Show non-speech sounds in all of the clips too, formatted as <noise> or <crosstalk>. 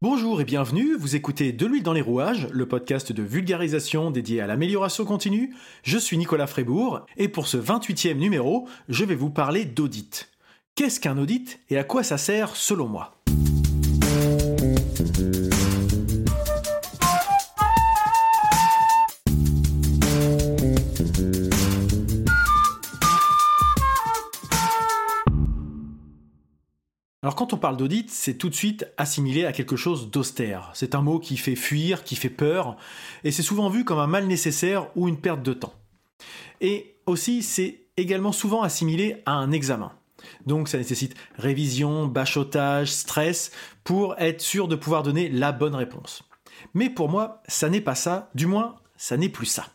Bonjour et bienvenue, vous écoutez De l'huile dans les rouages, le podcast de vulgarisation dédié à l'amélioration continue. Je suis Nicolas Frébourg et pour ce 28e numéro, je vais vous parler d'audit. Qu'est-ce qu'un audit et à quoi ça sert selon moi? Alors quand on parle d'audit, c'est tout de suite assimilé à quelque chose d'austère. C'est un mot qui fait fuir, qui fait peur, et c'est souvent vu comme un mal nécessaire ou une perte de temps. Et aussi, c'est également souvent assimilé à un examen. Donc ça nécessite révision, bachotage, stress, pour être sûr de pouvoir donner la bonne réponse. Mais pour moi, ça n'est pas ça, du moins, ça n'est plus ça.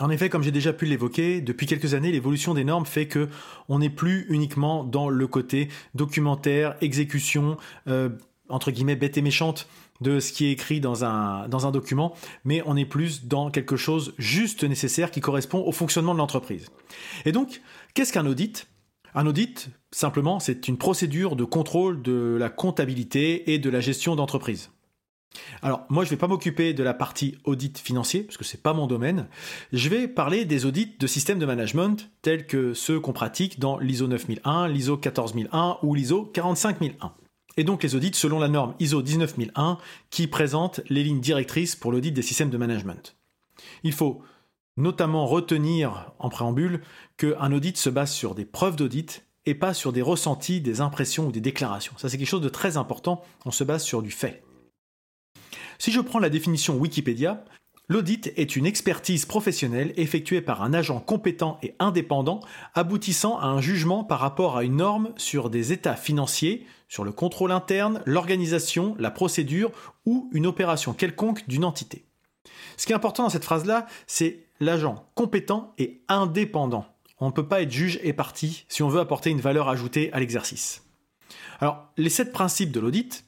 En effet, comme j'ai déjà pu l'évoquer, depuis quelques années, l'évolution des normes fait que on n'est plus uniquement dans le côté documentaire, exécution, euh, entre guillemets bête et méchante de ce qui est écrit dans un, dans un document, mais on est plus dans quelque chose juste nécessaire qui correspond au fonctionnement de l'entreprise. Et donc, qu'est-ce qu'un audit? Un audit, simplement, c'est une procédure de contrôle de la comptabilité et de la gestion d'entreprise. Alors, moi, je ne vais pas m'occuper de la partie audit financier, parce que ce n'est pas mon domaine. Je vais parler des audits de systèmes de management, tels que ceux qu'on pratique dans l'ISO 9001, l'ISO 14001 ou l'ISO 45001. Et donc les audits selon la norme ISO 19001 qui présente les lignes directrices pour l'audit des systèmes de management. Il faut notamment retenir en préambule qu'un audit se base sur des preuves d'audit et pas sur des ressentis, des impressions ou des déclarations. Ça c'est quelque chose de très important, on se base sur du fait. Si je prends la définition Wikipédia, L'audit est une expertise professionnelle effectuée par un agent compétent et indépendant aboutissant à un jugement par rapport à une norme sur des états financiers, sur le contrôle interne, l'organisation, la procédure ou une opération quelconque d'une entité. Ce qui est important dans cette phrase-là, c'est l'agent compétent et indépendant. On ne peut pas être juge et parti si on veut apporter une valeur ajoutée à l'exercice. Alors, les sept principes de l'audit,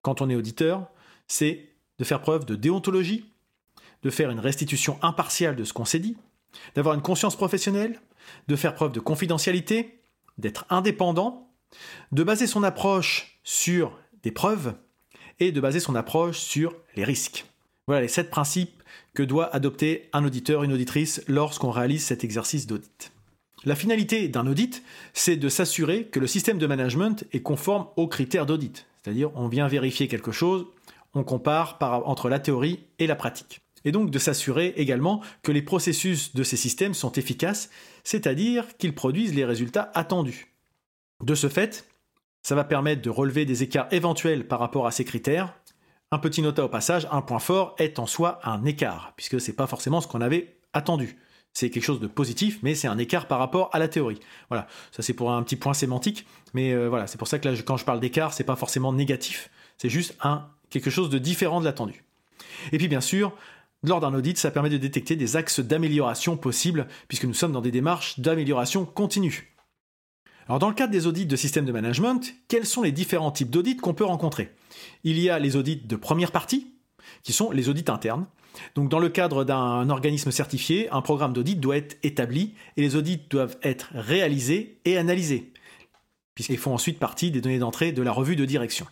quand on est auditeur, c'est de faire preuve de déontologie, de faire une restitution impartiale de ce qu'on s'est dit, d'avoir une conscience professionnelle, de faire preuve de confidentialité, d'être indépendant, de baser son approche sur des preuves et de baser son approche sur les risques. Voilà les sept principes que doit adopter un auditeur, une auditrice lorsqu'on réalise cet exercice d'audit. La finalité d'un audit, c'est de s'assurer que le système de management est conforme aux critères d'audit. C'est-à-dire, on vient vérifier quelque chose, on compare entre la théorie et la pratique. Et donc de s'assurer également que les processus de ces systèmes sont efficaces, c'est-à-dire qu'ils produisent les résultats attendus. De ce fait, ça va permettre de relever des écarts éventuels par rapport à ces critères. Un petit nota au passage, un point fort est en soi un écart, puisque ce n'est pas forcément ce qu'on avait attendu. C'est quelque chose de positif, mais c'est un écart par rapport à la théorie. Voilà, ça c'est pour un petit point sémantique, mais euh, voilà, c'est pour ça que quand je parle d'écart, c'est pas forcément négatif, c'est juste un quelque chose de différent de l'attendu. Et puis bien sûr, lors d'un audit, ça permet de détecter des axes d'amélioration possibles, puisque nous sommes dans des démarches d'amélioration continue. Alors dans le cadre des audits de système de management, quels sont les différents types d'audits qu'on peut rencontrer? Il y a les audits de première partie, qui sont les audits internes. Donc dans le cadre d'un organisme certifié, un programme d'audit doit être établi et les audits doivent être réalisés et analysés, puisqu'ils font ensuite partie des données d'entrée de la revue de direction.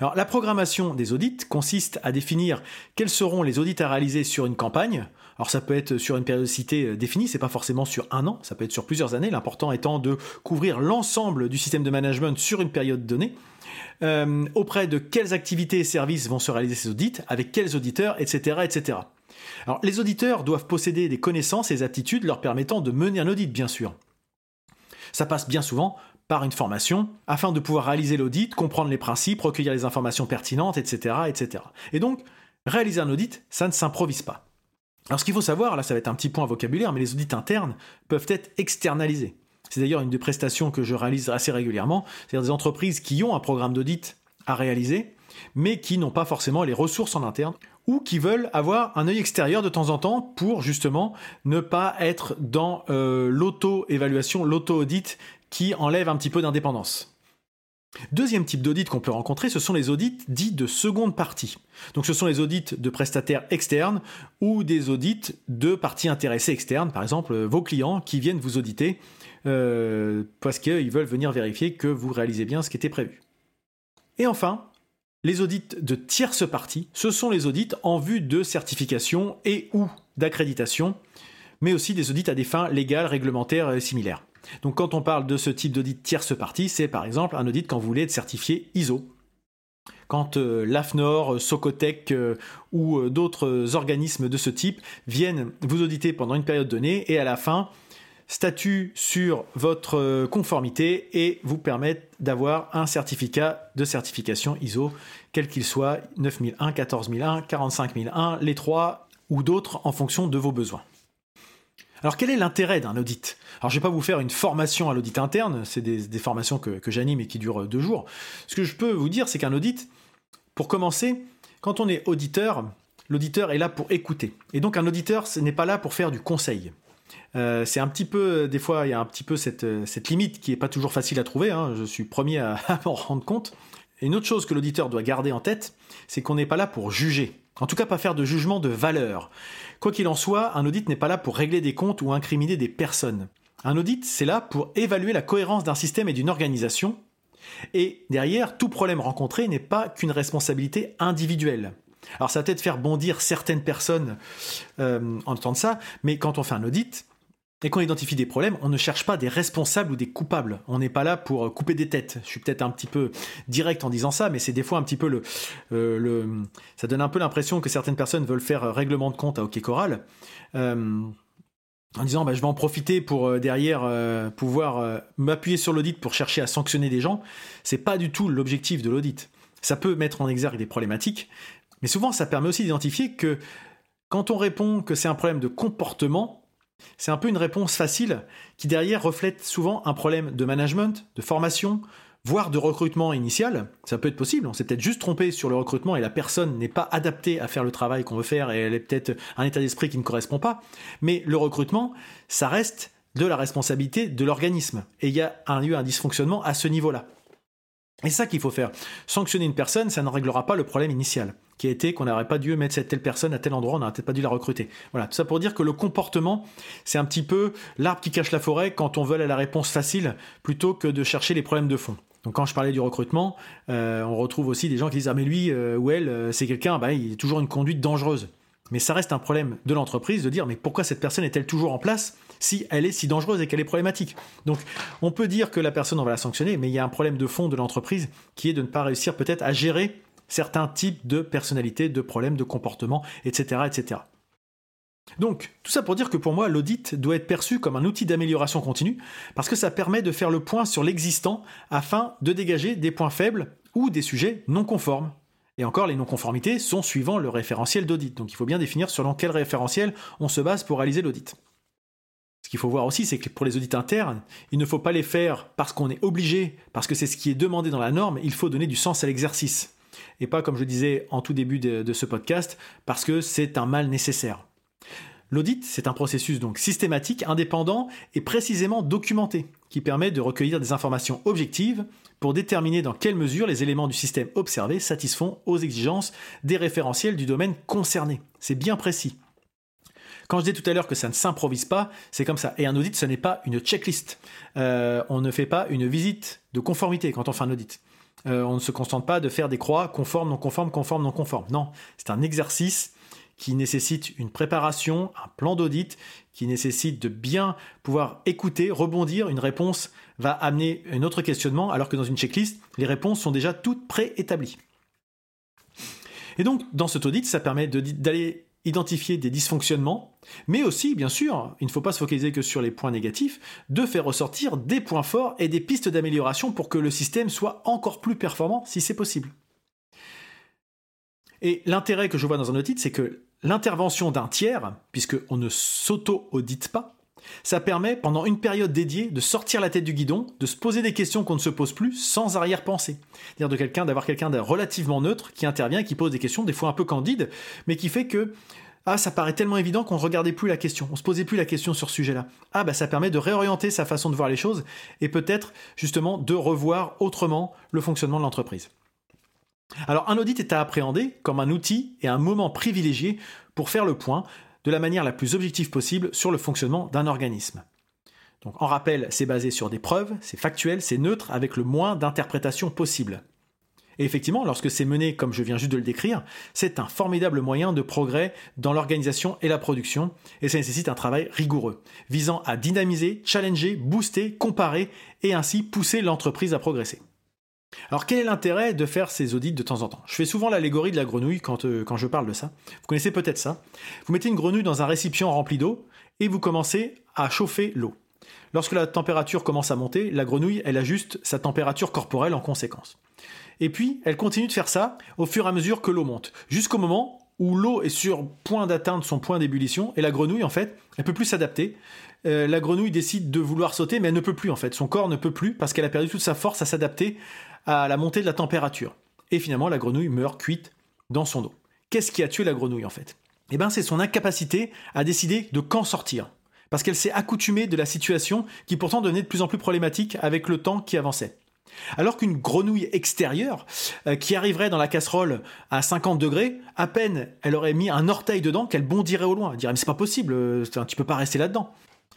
La programmation des audits consiste à définir quels seront les audits à réaliser sur une campagne. Alors, ça peut être sur une périodicité euh, définie, c'est pas forcément sur un an, ça peut être sur plusieurs années. L'important étant de couvrir l'ensemble du système de management sur une période donnée. Euh, auprès de quelles activités et services vont se réaliser ces audits, avec quels auditeurs, etc., etc. Les auditeurs doivent posséder des connaissances et des aptitudes leur permettant de mener un audit, bien sûr. Ça passe bien souvent par une formation afin de pouvoir réaliser l'audit, comprendre les principes, recueillir les informations pertinentes, etc., etc. Et donc, réaliser un audit, ça ne s'improvise pas. Alors ce qu'il faut savoir, là ça va être un petit point vocabulaire, mais les audits internes peuvent être externalisés. C'est d'ailleurs une des prestations que je réalise assez régulièrement, c'est-à-dire des entreprises qui ont un programme d'audit à réaliser, mais qui n'ont pas forcément les ressources en interne, ou qui veulent avoir un œil extérieur de temps en temps pour justement ne pas être dans euh, l'auto-évaluation, l'auto-audit qui enlève un petit peu d'indépendance. Deuxième type d'audit qu'on peut rencontrer, ce sont les audits dits de seconde partie. Donc ce sont les audits de prestataires externes ou des audits de parties intéressées externes, par exemple vos clients qui viennent vous auditer euh, parce qu'ils veulent venir vérifier que vous réalisez bien ce qui était prévu. Et enfin, Les audits de tierce partie, ce sont les audits en vue de certification et ou d'accréditation, mais aussi des audits à des fins légales, réglementaires et similaires. Donc quand on parle de ce type d'audit tierce partie, c'est par exemple un audit quand vous voulez être certifié ISO. Quand euh, l'AFNOR, Socotec euh, ou euh, d'autres organismes de ce type viennent vous auditer pendant une période donnée et à la fin statuent sur votre conformité et vous permettent d'avoir un certificat de certification ISO, quel qu'il soit 9001, 14001, 45001, les trois ou d'autres en fonction de vos besoins. Alors quel est l'intérêt d'un audit? Alors je ne vais pas vous faire une formation à l'audit interne, c'est des, formations que, j'anime et qui durent deux jours. Ce que je peux vous dire, c'est qu'un audit, pour commencer, quand on est auditeur, l'auditeur est là pour écouter. Et donc un auditeur, ce n'est pas là pour faire du conseil. Euh, c'est un petit peu, des fois, il y a un petit peu cette, limite qui n'est pas toujours facile à trouver. Hein. je suis premier à, <laughs> à m'en rendre compte. Et une autre chose que l'auditeur doit garder en tête, c'est qu'on n'est pas là pour juger. En tout cas, pas faire de jugement de valeur. Quoi qu'il en soit, un audit n'est pas là pour régler des comptes ou incriminer des personnes. Un audit, c'est là pour évaluer la cohérence d'un système et d'une organisation. Et derrière, tout problème rencontré n'est pas qu'une responsabilité individuelle. Alors ça va peut-être faire bondir certaines personnes euh, en entendant ça, mais quand on fait un audit, et qu'on identifie des problèmes, on ne cherche pas des responsables ou des coupables. On n'est pas là pour euh, couper des têtes. Je suis peut-être un petit peu direct en disant ça, mais c'est des fois un petit peu le, euh, ça donne un peu l'impression que certaines personnes veulent faire euh, règlement de compte à OK Choral. en disant bah, je vais en profiter pour derrière pouvoir m'appuyer sur l'audit pour chercher à sanctionner des gens, c'est pas du tout l'objectif de l'audit. Ça peut mettre en exergue des problématiques, mais souvent ça permet aussi d'identifier que quand on répond que c'est un problème de comportement, c'est un peu une réponse facile qui derrière reflète souvent un problème de management, de formation, voire de recrutement initial. Ça peut être possible, on s'est peut-être juste trompé sur le recrutement et la personne n'est pas adaptée à faire le travail qu'on veut faire et elle est peut-être un état d'esprit qui ne correspond pas. Mais le recrutement, ça reste de la responsabilité de l'organisme. Et il y a un, eu un dysfonctionnement à ce niveau-là. Et ça qu'il faut faire. Sanctionner une personne, ça ne réglera pas le problème initial, qui a été qu'on n'aurait pas dû mettre cette telle personne à tel endroit, on n'aurait peut-être pas dû la recruter. Voilà, tout ça pour dire que le comportement, c'est un petit peu l'arbre qui cache la forêt quand on veut à la réponse facile, plutôt que de chercher les problèmes de fond. Donc quand je parlais du recrutement, euh, on retrouve aussi des gens qui disent ah mais lui euh, ou elle euh, c'est quelqu'un, bah, il a toujours une conduite dangereuse. Mais ça reste un problème de l'entreprise de dire mais pourquoi cette personne est-elle toujours en place si elle est si dangereuse et qu'elle est problématique. Donc on peut dire que la personne, on va la sanctionner, mais il y a un problème de fond de l'entreprise qui est de ne pas réussir peut-être à gérer certains types de personnalités, de problèmes, de comportement, etc. etc. Donc, tout ça pour dire que pour moi, l'audit doit être perçu comme un outil d'amélioration continue, parce que ça permet de faire le point sur l'existant afin de dégager des points faibles ou des sujets non conformes. Et encore, les non-conformités sont suivant le référentiel d'audit. Donc il faut bien définir selon quel référentiel on se base pour réaliser l'audit. Qu'il faut voir aussi, c'est que pour les audits internes, il ne faut pas les faire parce qu'on est obligé, parce que c'est ce qui est demandé dans la norme, il faut donner du sens à l'exercice. Et pas, comme je disais en tout début de, ce podcast, parce que c'est un mal nécessaire. L'audit, c'est un processus donc systématique, indépendant et précisément documenté, qui permet de recueillir des informations objectives pour déterminer dans quelle mesure les éléments du système observé satisfont aux exigences des référentiels du domaine concerné. C'est bien précis. Quand je disais tout à l'heure que ça ne s'improvise pas, c'est comme ça. Et un audit, ce n'est pas une checklist. Euh, on ne fait pas une visite de conformité quand on fait un audit. Euh, on ne se contente pas de faire des croix conforme, non conforme, conforme, non conforme. Non, c'est un exercice qui nécessite une préparation, un plan d'audit, qui nécessite de bien pouvoir écouter, rebondir. Une réponse va amener un autre questionnement, alors que dans une checklist, les réponses sont déjà toutes préétablies. Et donc, dans cet audit, ça permet d'aller identifier des dysfonctionnements, mais aussi, bien sûr, il ne faut pas se focaliser que sur les points négatifs, de faire ressortir des points forts et des pistes d'amélioration pour que le système soit encore plus performant si c'est possible. Et l'intérêt que je vois dans un audit, c'est que l'intervention d'un tiers, puisqu'on ne s'auto-audite pas, ça permet, pendant une période dédiée, de sortir la tête du guidon, de se poser des questions qu'on ne se pose plus sans arrière-pensée. C'est-à-dire de quelqu'un, d'avoir quelqu'un de relativement neutre qui intervient, qui pose des questions, des fois un peu candides, mais qui fait que ah, ça paraît tellement évident qu'on ne regardait plus la question, on se posait plus la question sur ce sujet-là. Ah, bah ça permet de réorienter sa façon de voir les choses et peut-être justement de revoir autrement le fonctionnement de l'entreprise. Alors un audit est à appréhender comme un outil et un moment privilégié pour faire le point de la manière la plus objective possible sur le fonctionnement d'un organisme. Donc en rappel, c'est basé sur des preuves, c'est factuel, c'est neutre, avec le moins d'interprétations possible. Et effectivement, lorsque c'est mené comme je viens juste de le décrire, c'est un formidable moyen de progrès dans l'organisation et la production, et ça nécessite un travail rigoureux, visant à dynamiser, challenger, booster, comparer, et ainsi pousser l'entreprise à progresser. Alors quel est l'intérêt de faire ces audits de temps en temps? Je fais souvent l'allégorie de la grenouille quand, euh, quand je parle de ça. Vous connaissez peut-être ça. Vous mettez une grenouille dans un récipient rempli d'eau, et vous commencez à chauffer l'eau. Lorsque la température commence à monter, la grenouille, elle ajuste sa température corporelle en conséquence. Et puis, elle continue de faire ça au fur et à mesure que l'eau monte, jusqu'au moment où l'eau est sur point d'atteindre son point d'ébullition, et la grenouille, en fait, elle peut plus s'adapter. Euh, la grenouille décide de vouloir sauter, mais elle ne peut plus, en fait. Son corps ne peut plus, parce qu'elle a perdu toute sa force à s'adapter à la montée de la température. Et finalement, la grenouille meurt cuite dans son eau. Qu'est-ce qui a tué la grenouille, en fait? Eh bien, c'est son incapacité à décider de quand sortir parce qu'elle s'est accoutumée de la situation qui pourtant devenait de plus en plus problématique avec le temps qui avançait. Alors qu'une grenouille extérieure, euh, qui arriverait dans la casserole à 50 degrés, à peine elle aurait mis un orteil dedans qu'elle bondirait au loin. Elle dirait mais c'est pas possible, euh, tu peux pas rester là-dedans.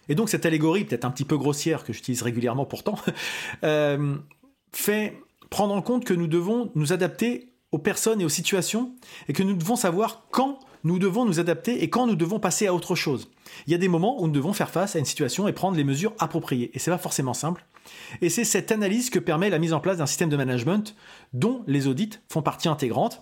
Et donc cette allégorie, peut-être un petit peu grossière, que j'utilise régulièrement pourtant, <laughs> euh, fait prendre en compte que nous devons nous adapter aux personnes et aux situations, et que nous devons savoir quand nous devons nous adapter et quand nous devons passer à autre chose. Il y a des moments où nous devons faire face à une situation et prendre les mesures appropriées. Et c'est pas forcément simple. Et c'est cette analyse que permet la mise en place d'un système de management dont les audits font partie intégrante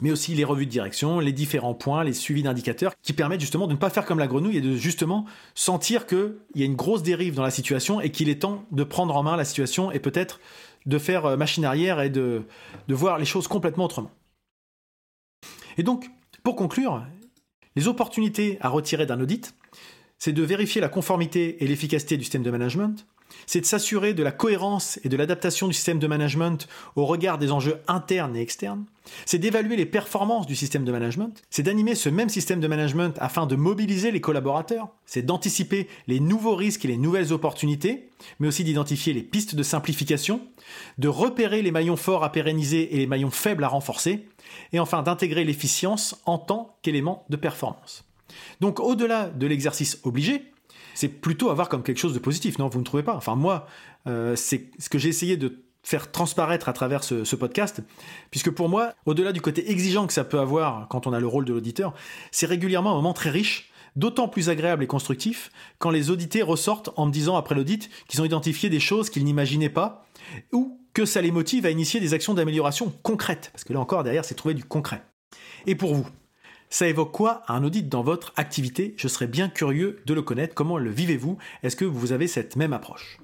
mais aussi les revues de direction, les différents points, les suivis d'indicateurs, qui permettent justement de ne pas faire comme la grenouille et de justement sentir qu'il y a une grosse dérive dans la situation et qu'il est temps de prendre en main la situation et peut-être de faire euh, machine arrière et de, de voir les choses complètement autrement. Et donc, pour conclure, les opportunités à retirer d'un audit, c'est de vérifier la conformité et l'efficacité du système de management, c'est de s'assurer de la cohérence et de l'adaptation du système de management au regard des enjeux internes et externes, c'est d'évaluer les performances du système de management, c'est d'animer ce même système de management afin de mobiliser les collaborateurs, c'est d'anticiper les nouveaux risques et les nouvelles opportunités, mais aussi d'identifier les pistes de simplification, de repérer les maillons forts à pérenniser et les maillons faibles à renforcer, et enfin d'intégrer l'efficience en tant qu'élément de performance. Donc au-delà de l'exercice obligé, c'est plutôt à voir comme quelque chose de positif, non Vous ne trouvez pas. Enfin moi, euh, c'est ce que j'ai essayé de faire transparaître à travers ce, ce podcast, puisque pour moi, au-delà du côté exigeant que ça peut avoir quand on a le rôle de l'auditeur, c'est régulièrement un moment très riche, d'autant plus agréable et constructif quand les audités ressortent en me disant après l'audit qu'ils ont identifié des choses qu'ils n'imaginaient pas, ou que ça les motive à initier des actions d'amélioration concrètes, parce que là encore derrière c'est trouver du concret. Et pour vous, ça évoque quoi un audit dans votre activité? Je serais bien curieux de le connaître. Comment le vivez-vous? Est-ce que vous avez cette même approche?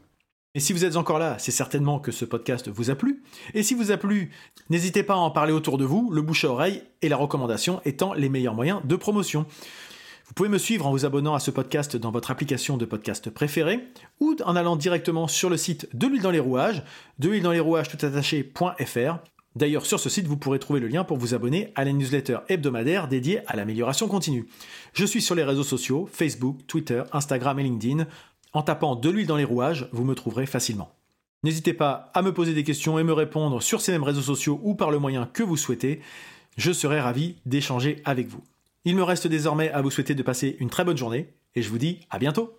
Et si vous êtes encore là, c'est certainement que ce podcast vous a plu. Et si vous a plu, n'hésitez pas à en parler autour de vous, le bouche à oreille et la recommandation étant les meilleurs moyens de promotion. Vous pouvez me suivre en vous abonnant à ce podcast dans votre application de podcast préférée ou en allant directement sur le site de l'huile dans les rouages, de l'huile dans les rouages tout attaché.fr D'ailleurs, sur ce site, vous pourrez trouver le lien pour vous abonner à la newsletter hebdomadaire dédiée à l'amélioration continue. Je suis sur les réseaux sociaux, Facebook, Twitter, Instagram et LinkedIn. En tapant de l'huile dans les rouages, vous me trouverez facilement. N'hésitez pas à me poser des questions et me répondre sur ces mêmes réseaux sociaux ou par le moyen que vous souhaitez. Je serai ravi d'échanger avec vous. Il me reste désormais à vous souhaiter de passer une très bonne journée et je vous dis à bientôt